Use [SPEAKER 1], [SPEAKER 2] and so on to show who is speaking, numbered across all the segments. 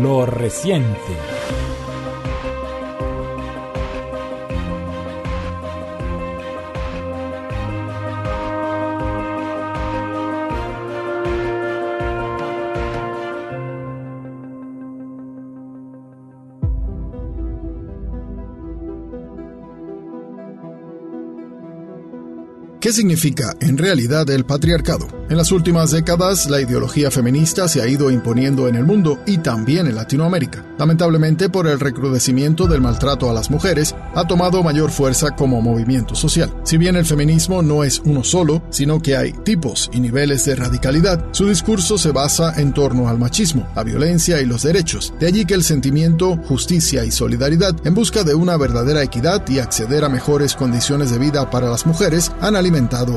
[SPEAKER 1] lo reciente.
[SPEAKER 2] ¿Qué significa en realidad el patriarcado? En las últimas décadas, la ideología feminista se ha ido imponiendo en el mundo y también en Latinoamérica. Lamentablemente, por el recrudecimiento del maltrato a las mujeres, ha tomado mayor fuerza como movimiento social. Si bien el feminismo no es uno solo, sino que hay tipos y niveles de radicalidad, su discurso se basa en torno al machismo, la violencia y los derechos. De allí que el sentimiento, justicia y solidaridad en busca de una verdadera equidad y acceder a mejores condiciones de vida para las mujeres han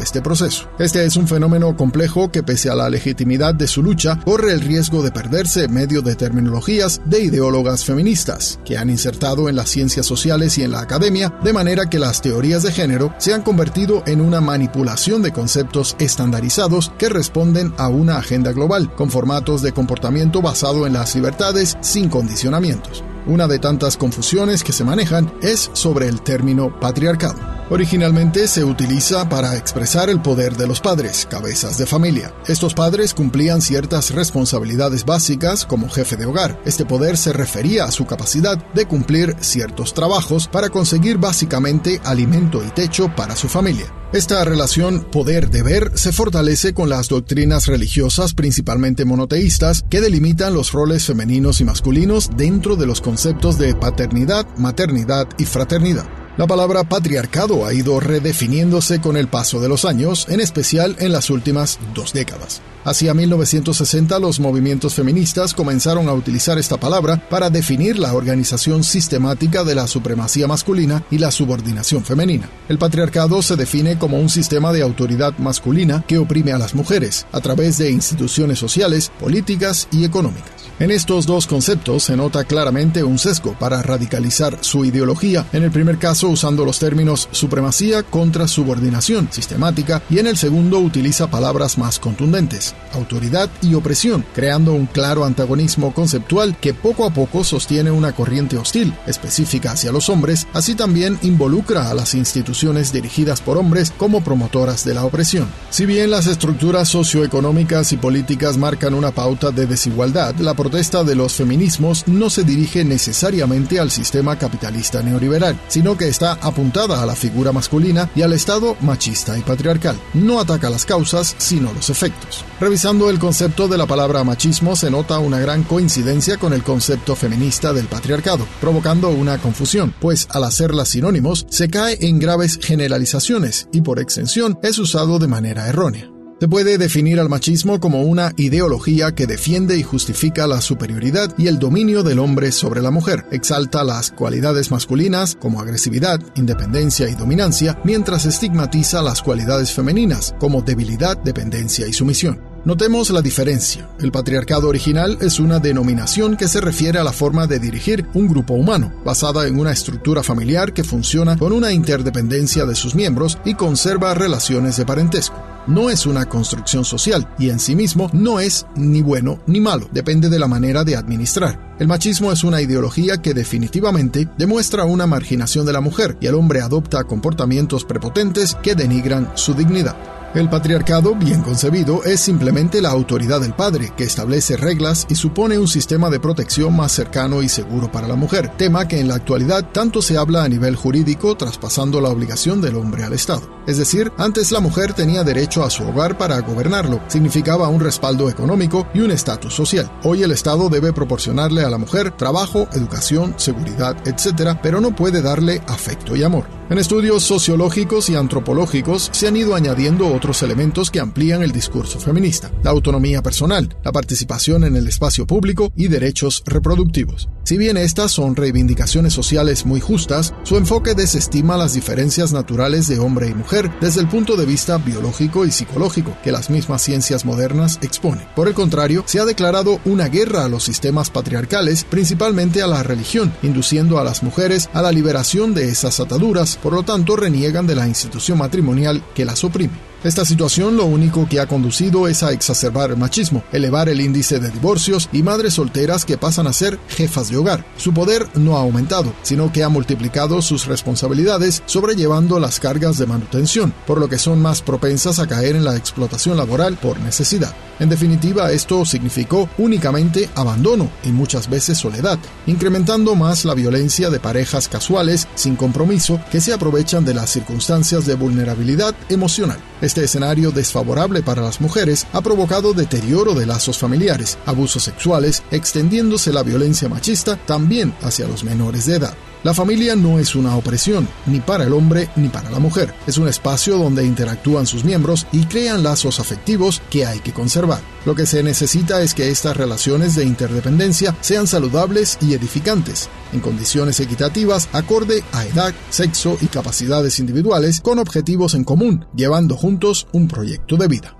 [SPEAKER 2] este proceso. Este es un fenómeno complejo que pese a la legitimidad de su lucha, corre el riesgo de perderse en medio de terminologías de ideólogas feministas, que han insertado en las ciencias sociales y en la academia, de manera que las teorías de género se han convertido en una manipulación de conceptos estandarizados que responden a una agenda global, con formatos de comportamiento basado en las libertades sin condicionamientos. Una de tantas confusiones que se manejan es sobre el término patriarcado. Originalmente se utiliza para expresar el poder de los padres, cabezas de familia. Estos padres cumplían ciertas responsabilidades básicas como jefe de hogar. Este poder se refería a su capacidad de cumplir ciertos trabajos para conseguir básicamente alimento y techo para su familia. Esta relación poder-deber se fortalece con las doctrinas religiosas, principalmente monoteístas, que delimitan los roles femeninos y masculinos dentro de los conceptos de paternidad, maternidad y fraternidad. La palabra patriarcado ha ido redefiniéndose con el paso de los años, en especial en las últimas dos décadas. Hacia 1960 los movimientos feministas comenzaron a utilizar esta palabra para definir la organización sistemática de la supremacía masculina y la subordinación femenina. El patriarcado se define como un sistema de autoridad masculina que oprime a las mujeres a través de instituciones sociales, políticas y económicas. En estos dos conceptos se nota claramente un sesgo para radicalizar su ideología, en el primer caso usando los términos supremacía contra subordinación sistemática y en el segundo utiliza palabras más contundentes, autoridad y opresión, creando un claro antagonismo conceptual que poco a poco sostiene una corriente hostil, específica hacia los hombres, así también involucra a las instituciones dirigidas por hombres como promotoras de la opresión. Si bien las estructuras socioeconómicas y políticas marcan una pauta de desigualdad, la protesta de los feminismos no se dirige necesariamente al sistema capitalista neoliberal, sino que está apuntada a la figura masculina y al Estado machista y patriarcal. No ataca las causas, sino los efectos. Revisando el concepto de la palabra machismo se nota una gran coincidencia con el concepto feminista del patriarcado, provocando una confusión, pues al hacerlas sinónimos se cae en graves generalizaciones y por extensión es usado de manera errónea. Se puede definir al machismo como una ideología que defiende y justifica la superioridad y el dominio del hombre sobre la mujer, exalta las cualidades masculinas como agresividad, independencia y dominancia, mientras estigmatiza las cualidades femeninas como debilidad, dependencia y sumisión. Notemos la diferencia. El patriarcado original es una denominación que se refiere a la forma de dirigir un grupo humano, basada en una estructura familiar que funciona con una interdependencia de sus miembros y conserva relaciones de parentesco. No es una construcción social y en sí mismo no es ni bueno ni malo, depende de la manera de administrar. El machismo es una ideología que definitivamente demuestra una marginación de la mujer y el hombre adopta comportamientos prepotentes que denigran su dignidad. El patriarcado, bien concebido, es simplemente la autoridad del padre, que establece reglas y supone un sistema de protección más cercano y seguro para la mujer, tema que en la actualidad tanto se habla a nivel jurídico, traspasando la obligación del hombre al Estado. Es decir, antes la mujer tenía derecho a su hogar para gobernarlo, significaba un respaldo económico y un estatus social. Hoy el Estado debe proporcionarle a la mujer trabajo, educación, seguridad, etc., pero no puede darle afecto y amor. En estudios sociológicos y antropológicos se han ido añadiendo otros elementos que amplían el discurso feminista, la autonomía personal, la participación en el espacio público y derechos reproductivos. Si bien estas son reivindicaciones sociales muy justas, su enfoque desestima las diferencias naturales de hombre y mujer desde el punto de vista biológico y psicológico que las mismas ciencias modernas exponen. Por el contrario, se ha declarado una guerra a los sistemas patriarcales, principalmente a la religión, induciendo a las mujeres a la liberación de esas ataduras por lo tanto reniegan de la institución matrimonial que las oprime. Esta situación lo único que ha conducido es a exacerbar el machismo, elevar el índice de divorcios y madres solteras que pasan a ser jefas de hogar. Su poder no ha aumentado, sino que ha multiplicado sus responsabilidades, sobrellevando las cargas de manutención, por lo que son más propensas a caer en la explotación laboral por necesidad. En definitiva, esto significó únicamente abandono y muchas veces soledad, incrementando más la violencia de parejas casuales sin compromiso que se aprovechan de las circunstancias de vulnerabilidad emocional. Este escenario desfavorable para las mujeres ha provocado deterioro de lazos familiares, abusos sexuales, extendiéndose la violencia machista también hacia los menores de edad. La familia no es una opresión, ni para el hombre ni para la mujer. Es un espacio donde interactúan sus miembros y crean lazos afectivos que hay que conservar. Lo que se necesita es que estas relaciones de interdependencia sean saludables y edificantes, en condiciones equitativas acorde a edad, sexo y capacidades individuales con objetivos en común, llevando juntos un proyecto de vida.